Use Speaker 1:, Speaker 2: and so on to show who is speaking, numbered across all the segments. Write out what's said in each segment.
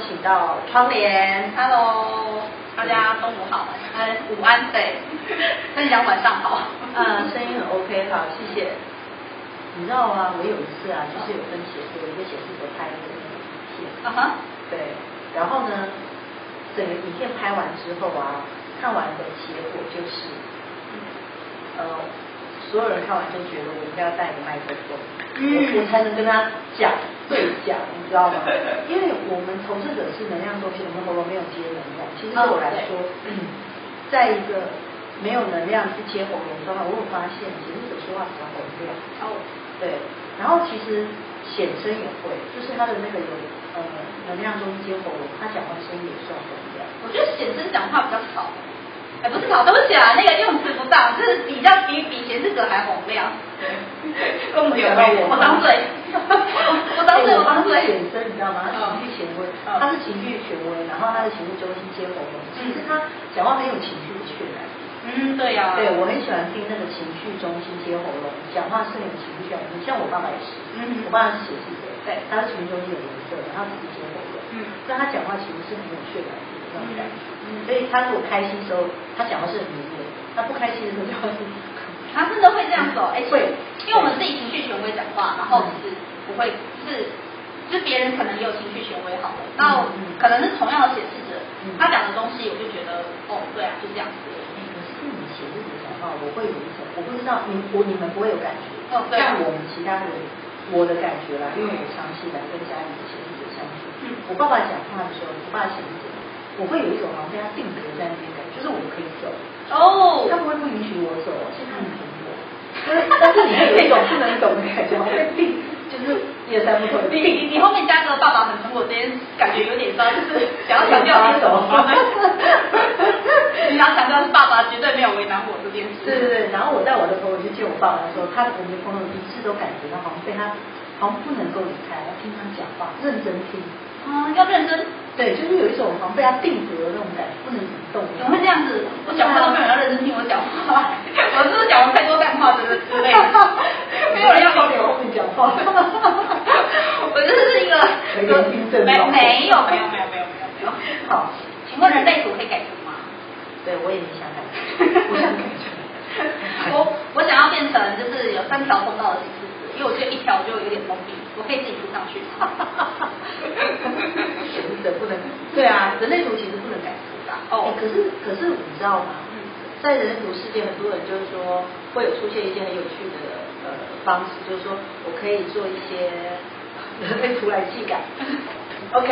Speaker 1: 请到窗帘
Speaker 2: ，Hello，大家中午好，呃，午安，对，跟你讲晚上好，
Speaker 1: 嗯，声音很 OK，好，谢谢。你知道吗？我有一次啊，就是有跟写有一个显示者拍的那个影片，啊哈，对，然后呢，整个影片拍完之后啊，看完的结果就是，呃。所有人看完就觉得我应该要带一个麦克风，嗯，我才能跟他讲对讲，你知道吗？因为我们投资者是能量中心，我们喉咙没有接能量。其实对我来说，在一个没有能量去接喉咙的话，我有发现显示者说话比较洪亮。哦，对，然后其实显生也会，就是他的那个有呃能量中心接喉咙，他讲话声音也算洪亮。
Speaker 2: 我觉得显生讲话比较少。哎，不是好，对不起啊，那个用词不当，就是比较比比显示者还洪亮。对，跟我们有关。我当嘴，我当时，我当嘴。
Speaker 1: 显生，你知道吗？他情绪权威，他是情绪权威，然后他的情绪中心接喉咙。其实他讲话很有情绪的渲染。
Speaker 2: 嗯，对呀。
Speaker 1: 对，我很喜欢听那个情绪中心接喉咙，讲话是很有情绪的。像我爸爸也是，嗯，我爸爸是显示者，对，他是情绪中心有颜色，然后自己接喉咙，嗯，所以他讲话其实是很有渲染力的那种感觉。所以他如果开心的时候，他讲话是很明显；他不开心的时候，讲的是
Speaker 2: 他真的会这样子哦。哎，会，因为我们自己情绪权威讲话，然后是不会是，就是别人可能也有情绪权威好了，那可能是同样的显示者，他讲的东西，我就觉得哦，对啊，就这样子。
Speaker 1: 哎，可是你显示者讲话，我会有一种，我不知道你我你们不会有感觉，哦，对，像我们其他人，我的感觉啦，因为我长期来跟家里的显示者相处，嗯，我爸爸讲话的时候，我爸爸显示者。我会有一种好像被他定格在那边感觉，就是我可以走哦，他不会不允许我走，其实他很疼我。但是你会有一种不能走的感觉，我被定，就是一二三不可以。
Speaker 2: 你你你后面加个爸爸很疼我，这边感觉有点糟，就是想要强调你走。你想强调是爸爸绝对没有为难我这件事。
Speaker 1: 对对对，然后我带我的朋友去见我爸爸的时候，他我们的朋友一致都感觉到好像被他好像不能够离开，要听他讲话，认真听。
Speaker 2: 啊，要认真。
Speaker 1: 对，就是有一种好像被他定格的那种感觉，不能移动。
Speaker 2: 怎么会这样子？我讲话都没有人要认真听我讲话，我是不是讲了太多干话，之类之类的？没有人要听我讲话。我就是一个没没没有没有没有没有没有没有。好，请问人类图可以改图吗？
Speaker 1: 对，我也没想改图，我想改图。
Speaker 2: 我我想要变成就是有三条通道的形式。因为我觉得一条就有点封闭，我可以自己涂上去。
Speaker 1: 显示者不能，对啊，人类图其实不能改图的。哦、欸，可是可是你知道吗？嗯，在人类图世界，很多人就是说会有出现一些很有趣的呃方式，就是说我可以做一些人类图来技改。OK。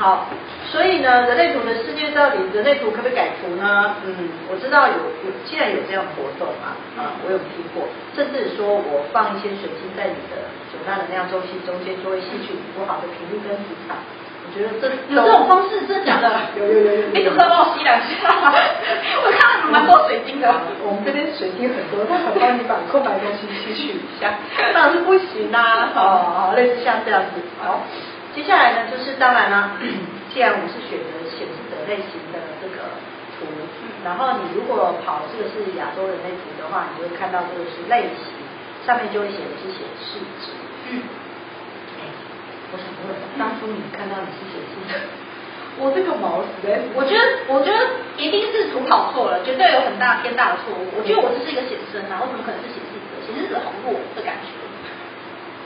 Speaker 1: 好，所以呢，人类图的世界到底人类图可不可以改图呢？嗯，我知道有有，既然有这样活动啊，啊，我有听过，甚至说我放一些水晶在你的九大能量周期中间，就会吸取不好的频率跟磁场。我觉得这
Speaker 2: 有这种方式，真的假的？
Speaker 1: 有有有有。
Speaker 2: 你怎么帮我吸两下？我看了蛮多水晶的。
Speaker 1: 我们这边水晶很多，那我帮你把空白东西吸取一下。当然是不行啦，好好，类似像这样子，好。接下来呢，就是当然啦，既然我们是选择显示者类型的这个图，然后你如果跑这个是亚洲人类图的话，你就会看到这个是类型，上面就会写的是显示者。嗯。哎，我想问，当初你看到你是显示者，我这个毛实在，
Speaker 2: 我觉得我觉得一定是图跑错了，绝对有很大天大的错误。我觉得我这是一个写生啊，我怎么可能是显示者？显示者很弱的感觉。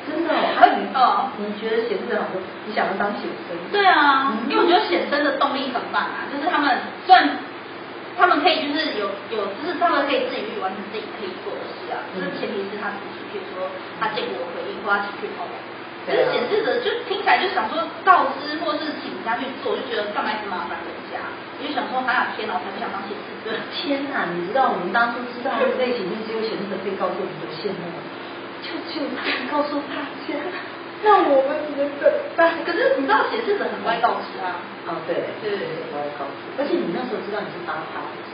Speaker 1: 真的，还有你哦，你觉得显示者好多，你想要当写生？
Speaker 2: 对啊，因为我觉得写生的动力很棒啊，就是他们虽然他们可以就是有有，就是他们可以自己去完成自己可以做的事啊，就是前提是他自己，比如说他见过我回应或他情绪投入。可是显示者就听起来就想说告知或是请人家去做，就觉得干嘛一直麻烦人家？我就想说，哎呀天哪，我才不想当显示者！
Speaker 1: 天哪，你知道我们当初知道这个类型，就只有显示者可以告诉我们多羡慕。就就告诉大家，那我们只能等待。
Speaker 2: 可是你知道显示者很乖告知啊。
Speaker 1: 哦，对，对对对，很乖告知。而且你那时候知道你是八趴的时候，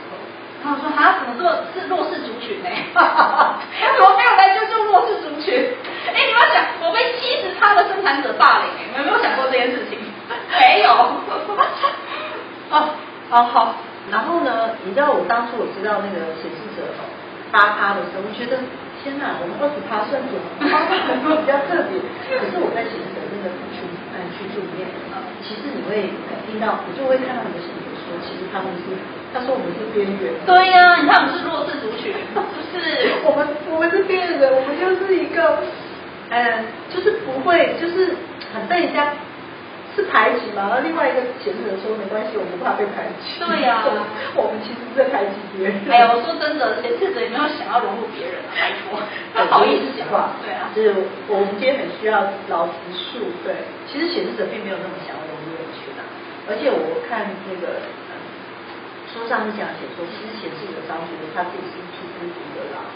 Speaker 2: 然后说啊，怎么做是弱势族群呢？哈哈哈，怎么没有来救救弱势族群？哎，你们要想，我被七十趴的生产者霸凌，你们有没有想过这件事情？没有。
Speaker 1: 哦，哦好。然后呢，你知道我当初我知道那个显示者哦八趴的时候，我觉得。天呐，我们二十趴算准，八趴很多比较特别。可是我在显示者真的付出，哎，去住里面，其实你会听到，我就会看到很多信徒说，其实他们是，他说我们是边缘。
Speaker 2: 对呀、啊，你看我们是弱势族群，不是？
Speaker 1: 我们我们是边缘人，我们就是一个，嗯，就是不会，就是很被人家。是排挤嘛？然后另外一个显示者说没关系，我不怕被排挤。
Speaker 2: 对呀、啊，
Speaker 1: 我们其实是在排挤别人。
Speaker 2: 哎呀，我说真的，显示者也没有想要融入别人啊，拜托，他好意思讲话。对啊，
Speaker 1: 就是我们今天很需要老实述。对，其实显示者并没有那么想要融入人群啊。而且我看那个书上是这样写说，其实显示者当觉得他自己是挺孤独的啦。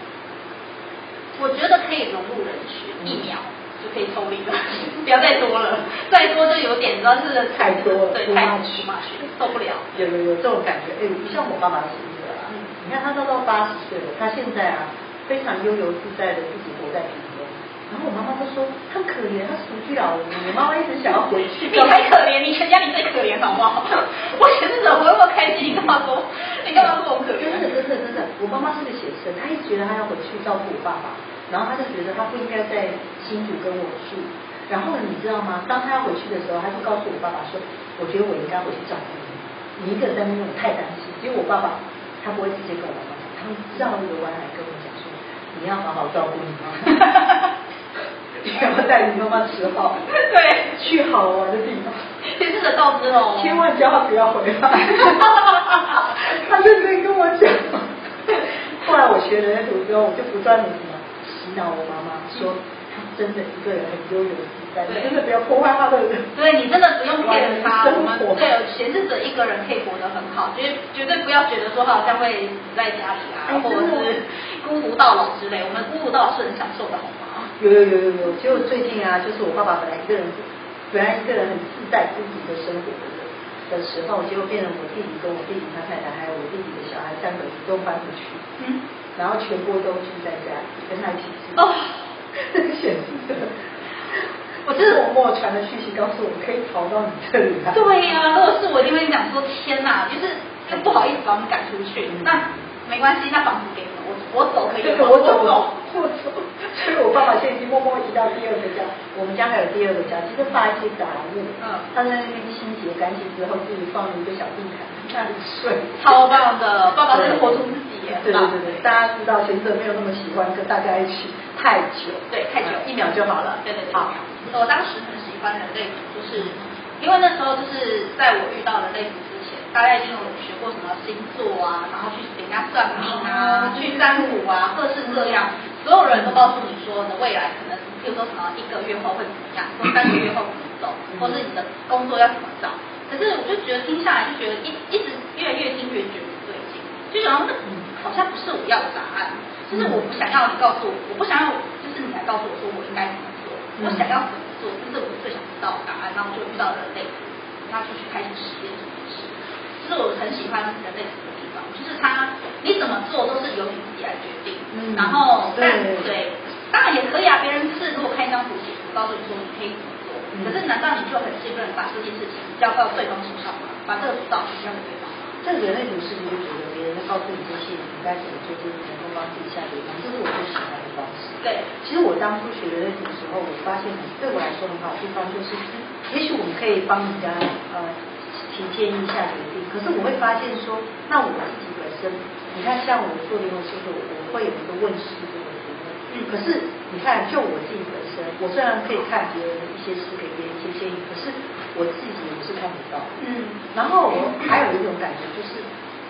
Speaker 2: 我觉得可以融入人群，一秒。就可以抽离了，不要再多了，再多就有点，主要是
Speaker 1: 太多了，
Speaker 2: 对，太多嘛，受不了。
Speaker 1: 有有有这种感觉，哎，不像我爸爸是一个啊，你看他都到八十岁了，他现在啊非常悠游自在的自己活在。然后我妈妈都说他可怜，他独居老人。我妈妈一直想要回去。
Speaker 2: 你才可怜，你全家你最可怜，好不好？我写这种我那么开心，你干嘛说？你干嘛说我可怜？
Speaker 1: 真的真的真的，我妈妈是个写生，她一直觉得她要回去照顾我爸爸。然后她就觉得她不应该在新竹跟我住，然后，你知道吗？当她要回去的时候，她就告诉我爸爸说：“我觉得我应该回去照顾你，你一个人在那边我太担心。”因为我爸爸他不会直接跟我妈妈讲，他绕一个弯来跟我讲说：“你要好好照顾你妈妈，你要带你妈妈吃好，
Speaker 2: 对，
Speaker 1: 去好玩的地方，
Speaker 2: 真是的告知哦，
Speaker 1: 千万叫他不要回来。”他认真跟我讲。后来我学了那图之后，我就不断的。洗脑我妈妈说，她真的一个人很悠游自在，你真的不要破坏他的。
Speaker 2: 对，你真的不用骗他。我们对显示者一个人可以活得很好，绝绝对不要觉得说他好像会死在家里啊，或者是孤独到老之类。我们孤独到老是很享受的，好吗？
Speaker 1: 有有有有有，结果最近啊，就是我爸爸本来一个人，本来一个人很自在自己的生活的的时候，结果变成我弟弟跟我弟弟他太太还有我弟弟的小孩三个都搬出去。嗯。然后全部都住在家里，跟他一起住。哦，这个显示的，我就是默默传的讯息告诉我，可以逃到你这里来。
Speaker 2: 对呀、啊，如果是我，一定会讲说天哪，就是又不好意思把我们赶出去。嗯、那没关系，那房子给你们，我我走可以吗？
Speaker 1: 我走，我走。我走。所以我爸爸现在已经默默移到第二个家，我们家还有第二个家，其实放一些杂物。嗯。他在那边清洁干净之后，自己放了一个小地毯，在那里睡。
Speaker 2: 超棒的，爸爸真的活出自己。
Speaker 1: 对对对对，大家知道贤者没有那么喜欢跟大家一起太久，
Speaker 2: 对，太久，
Speaker 1: 一秒就好了。
Speaker 2: 对对对，好。我当时很喜欢的类图，就是因为那时候就是在我遇到的类图之前，大家已经有学过什么星座啊，然后去给人家算命啊，去占卜啊，各式各样，所有人都告诉你说你的未来可能，比如说什么一个月后会怎么样，或三个月后怎么走，或是你的工作要怎么找。可是我就觉得听下来就觉得一一直越来越听越觉得不对劲，就想要那。好像不是我要的答案，就是我不想要你告诉我，我不想要就是你来告诉我说我应该怎么做，我想要怎么做，这是我最想知道的答案。然后我就遇到人类图，那就去开始实验这件事。这是我很喜欢人类图的地方，就是他你怎么做都是由你自己来决定。嗯，然后但对，当然也可以啊，别人是如果开一张图写图，告诉你说你可以怎么做，可是难道你就很信任把这件事情交到对方手上吗？把这个主导权交给对方吗？
Speaker 1: 这个人类图是不是就觉得别人在告诉你这些你？该怎么做，就是能够帮自己下决定，这是我最喜欢的方式。
Speaker 2: 对，
Speaker 1: 其实我当初学人类图的时候，我发现对我来说很好的地方就是，也许我们可以帮人家呃提建议下决定，可是我会发现说，那我自己你看像我做灵魂事务，我会有一个问师这个题目，嗯，可是你看就我自己本身，我虽然可以看别人的一些事，给别人一些建议，可是我自己我是看不到，嗯，然后我还有一种感觉就是。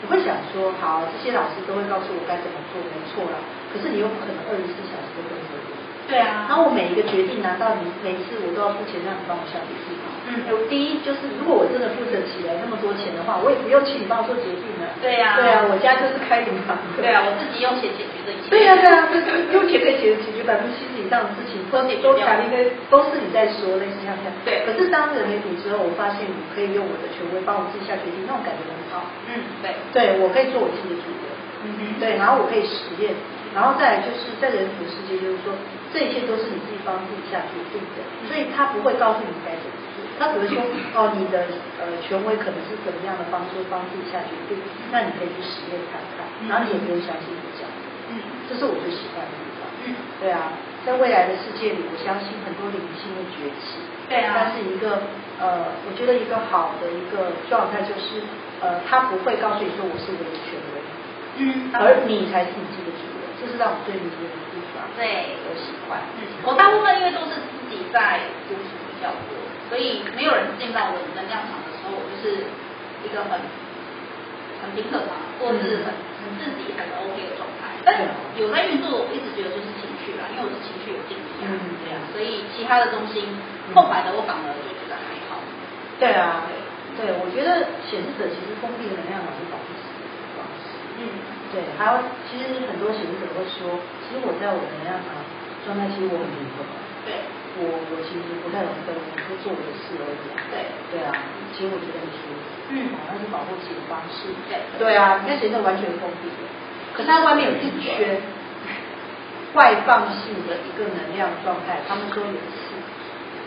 Speaker 1: 我会想说，好，这些老师都会告诉我该怎么做，没错啦。可是你又不可能二十四小时都跟着我。
Speaker 2: 对啊。
Speaker 1: 然后我每一个决定拿到你每一次我都要付钱让你帮我下决定。嗯。我第一就是，如果我真的负责起来那么多钱的话，我也不用请你帮我做决定了。
Speaker 2: 对呀、啊。
Speaker 1: 对啊，我家就是开银行。
Speaker 2: 对啊，我自己用钱解决这一切。
Speaker 1: 对呀、啊、对呀、啊，就是用钱可以解决解决百分之七十以上的事情，都都卡应该都是你在说类似这样这样。对。可是当人类图之后，我发现我可以用我的权威帮我自己下决定，那种感觉很好。嗯，对，对我可以做我自己的主人，嗯哼，对，然后我可以实验，然后再来就是在人图世界，就是说这一切都是你自己帮自己下决定的，所以他不会告诉你该怎么做，他只会说哦，你的呃权威可能是怎么样的方式帮自己下决定，那你可以去实验看看，然后你也不用相信我讲的，嗯，这是我最喜欢的地方，嗯，对啊，在未来的世界里，我相信很多灵性会崛起。
Speaker 2: 对啊。
Speaker 1: 但是一个呃，我觉得一个好的一个状态就是呃，他不会告诉你说我是我的权威，
Speaker 2: 嗯，
Speaker 1: 而你才是你自己的主人，这是让我最迷恋的地方。
Speaker 2: 对，
Speaker 1: 我喜欢。
Speaker 2: 嗯，我大部分因为都是自己在独处比较多，所以没有人进到我的能量场的时候，我就是一个很很平和嘛，或者是很很自己很 OK 的状态。但有在运作，我一直觉得就是情绪啦，因为我是情绪有静气啊，这样，所以其他的东西空白的我反而就觉得还好。
Speaker 1: 对啊，对，我觉得显示者其实封闭的能量场是保护自己的方式。嗯，对，还有其实很多显示者会说，其实我在我的能量场状态，其实我很平和。
Speaker 2: 对，
Speaker 1: 我我其实不太容易跟人就做我的事而已。
Speaker 2: 对，
Speaker 1: 对啊，其实我觉得很舒服。嗯，那是保护自己的方式。
Speaker 2: 对，
Speaker 1: 对啊，你看显示者完全封闭的，可是它外面有一圈外放性的一个能量状态，他们说有刺。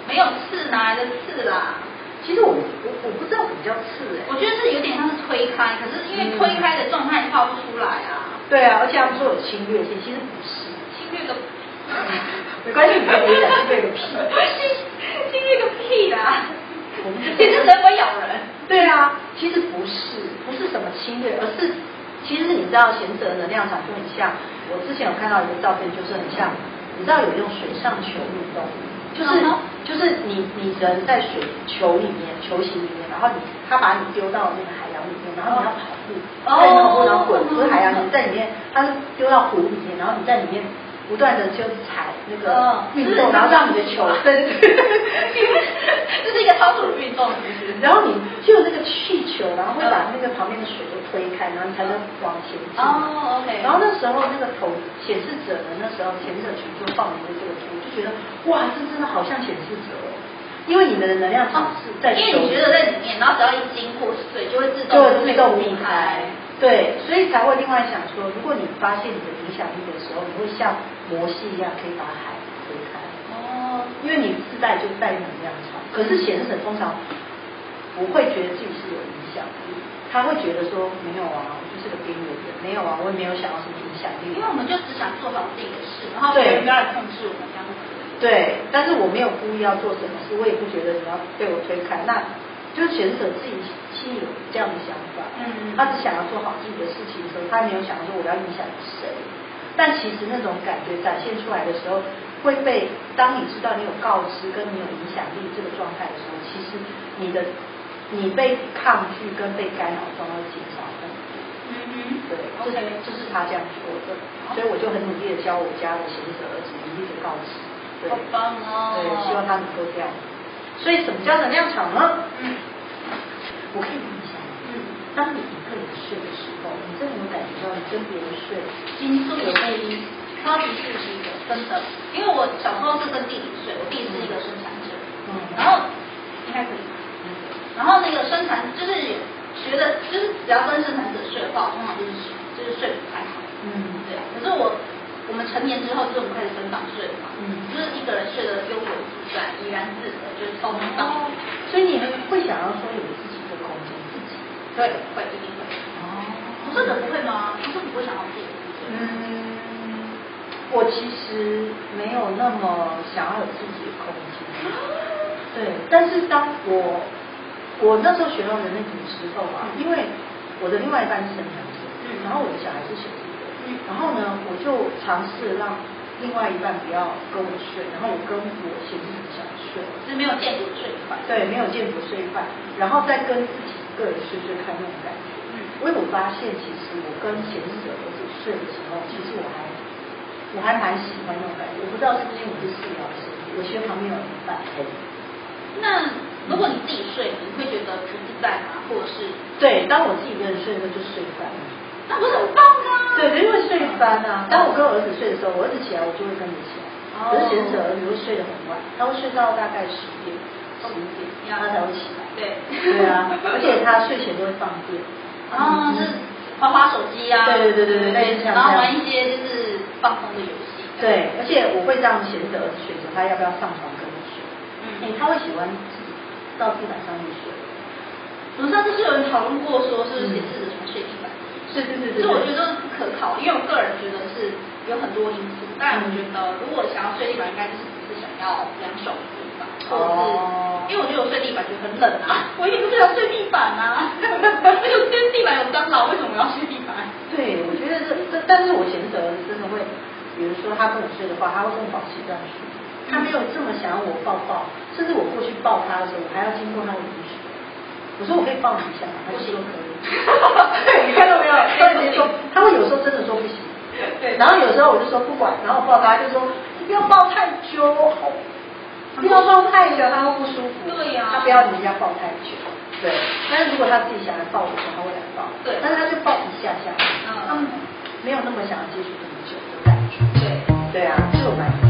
Speaker 2: 没有刺，哪来的刺啦？
Speaker 1: 其实我我我不知道什么叫刺哎，
Speaker 2: 我觉得是有点像是推开，可是因为推开的状态画不出来啊。
Speaker 1: 对啊，而且他们说有侵略性，其实不是。
Speaker 2: 侵略个，
Speaker 1: 没 关系，你可以讲侵略个屁。
Speaker 2: 侵略个屁啦！
Speaker 1: 我们
Speaker 2: 显示者会咬人。
Speaker 1: 对啊，其实不是，不是什么侵略，而是其实你知道贤者的能量场就很像，我之前有看到一个照片，就是很像，你知道有用水上球运动。就是就是你你人在水球里面球形里面，然后你他把你丢到那个海洋里面，然后你要跑步，在里面跑步然后滚，不是海洋，你在里面，他是丢到湖里面，然后你在里面不断的就踩那个运动，然后让你的球，对对对，
Speaker 2: 这 是一个超速的运动，其实，
Speaker 1: 然后你就有那个气球，然后会把那个旁边的水都推开，然后你才能往前进。
Speaker 2: 哦，OK。
Speaker 1: 然后那时候那个头显示者呢那时候显示者群就放了一个这个图，就觉得哇，这真的好像显示者哦，因为你们的能量场是在，
Speaker 2: 因为你觉得在里面，然后只要一经过水就会自动
Speaker 1: 就会自动避开，对，所以才会另外想说，如果你发现你的影响力的时候，你会像摩西一样可以把海推开。哦，因为你自带就带能量场，可是显示者通常不会觉得自己是有影响力，他会觉得说没有啊，我就是个边缘人，没有啊，我也没有想要什么影响力，
Speaker 2: 因为我们就只想做好自己的事，然后别人不要来控制我们这样子。
Speaker 1: 对，但是我没有故意要做什么事，我也不觉得你要被我推开，那就是显示者自己心里有这样的想法，嗯，他只想要做好自己的事情的时候，他没有想说我要影响谁，但其实那种感觉展现出来的时候，会被当你知道你有告知跟你有影响力这个状态的时候，其实你的你被抗拒跟被干扰状态减少很多，嗯嗯，对，这是这是他这样说的，所以我就很努力的教我家的显示者儿子努力的告知。对，
Speaker 2: 好棒哦！
Speaker 1: 对，希望他能够这样。所以什么叫能量场呢？嗯，我可以跟你讲，嗯，当你一个人睡的时候，你真的有感觉到你跟别人睡，
Speaker 2: 金素有内衣，超级舒适的，真的。因为我小时候是跟弟弟睡，我弟弟是一个生产者，嗯，然后应该可以，嗯，然后那个生产就是觉得就是只要跟生产者睡的话，通常就是就是睡不太好，嗯，对啊。可是我。我们成年之后，就是我们开始分房睡嘛，嗯，就是一个人睡的悠游自在，怡然自得，就是超级棒。
Speaker 1: 所以你们会想要说有
Speaker 2: 对，会一定会。哦，不是的不会吗？不是你不会想要自己？嗯，
Speaker 1: 我其实没有那么想要有自己的空间。对，但是当我我那时候学到人类图之后啊，因为我的另外一半是生产者，嗯，然后我的小孩是小。然后呢，我就尝试让另外一半不要跟我睡，然后我跟我显示者想睡，
Speaker 2: 是没有见过睡一块，
Speaker 1: 对，没有见过睡一块，然后再跟自己个人睡睡看那种感觉。嗯，因为我发现其实我跟显示者儿子睡的时候，其实我还我还蛮喜欢那种感觉。我不知道是不是因为我是治疗师，我希望旁边有人伴。
Speaker 2: 那如果你自己睡，你会觉得不自在吗？或者是？
Speaker 1: 对，当我自己一个人睡的时候就睡翻了。
Speaker 2: 那不是很棒啊？
Speaker 1: 对，因为睡翻啊。当我跟我儿子睡的时候，我儿子起来，我就会跟着起来。可是显示者儿子会睡得很晚，他会睡到大概十点、十一点，他才会起来。
Speaker 2: 对。
Speaker 1: 对啊，而且他睡前都会放电。
Speaker 2: 啊，就是滑滑手机啊。
Speaker 1: 对对对对对。
Speaker 2: 然后玩一些就是放松的游戏。
Speaker 1: 对，而且我会让显示者儿子选择他要不要上床跟我睡。嗯。哎，他会喜欢自己到地板上面睡。
Speaker 2: 我们上次是有人讨论过，说是显示者喜欢睡地板。
Speaker 1: 是是是，
Speaker 2: 可是我觉得是不可考，因为我个人觉得是有很多因素。但我觉得如果想要睡地板，应该就是只是想要两手。或者是、哦、因为我觉得我睡地板就很冷啊，我也不是要睡地板啊，而且今天地板有蟑螂，为什么我要睡地板？
Speaker 1: 对，我觉得这这，但是我前者真的会，比如说他跟我睡的话，他会跟我保持这样睡，他没有这么想要我抱抱，甚至我过去抱他的时候，我还要经过他的允许。我说我可以抱你一下吗？他就说可以。对，你看到没有？他直接说，他会有时候真的说不行。对。然后有时候我就说不管，然后抱他，就说你不要抱太久，好，不要抱太久，他会不舒服。
Speaker 2: 对呀。
Speaker 1: 他不要人家抱太久。对。但是如果他自己想要抱的时候，他会来抱。
Speaker 2: 对。
Speaker 1: 但是他就抱一下下。嗯。他没有那么想要接触这么久的感觉。对。对啊，这个蛮。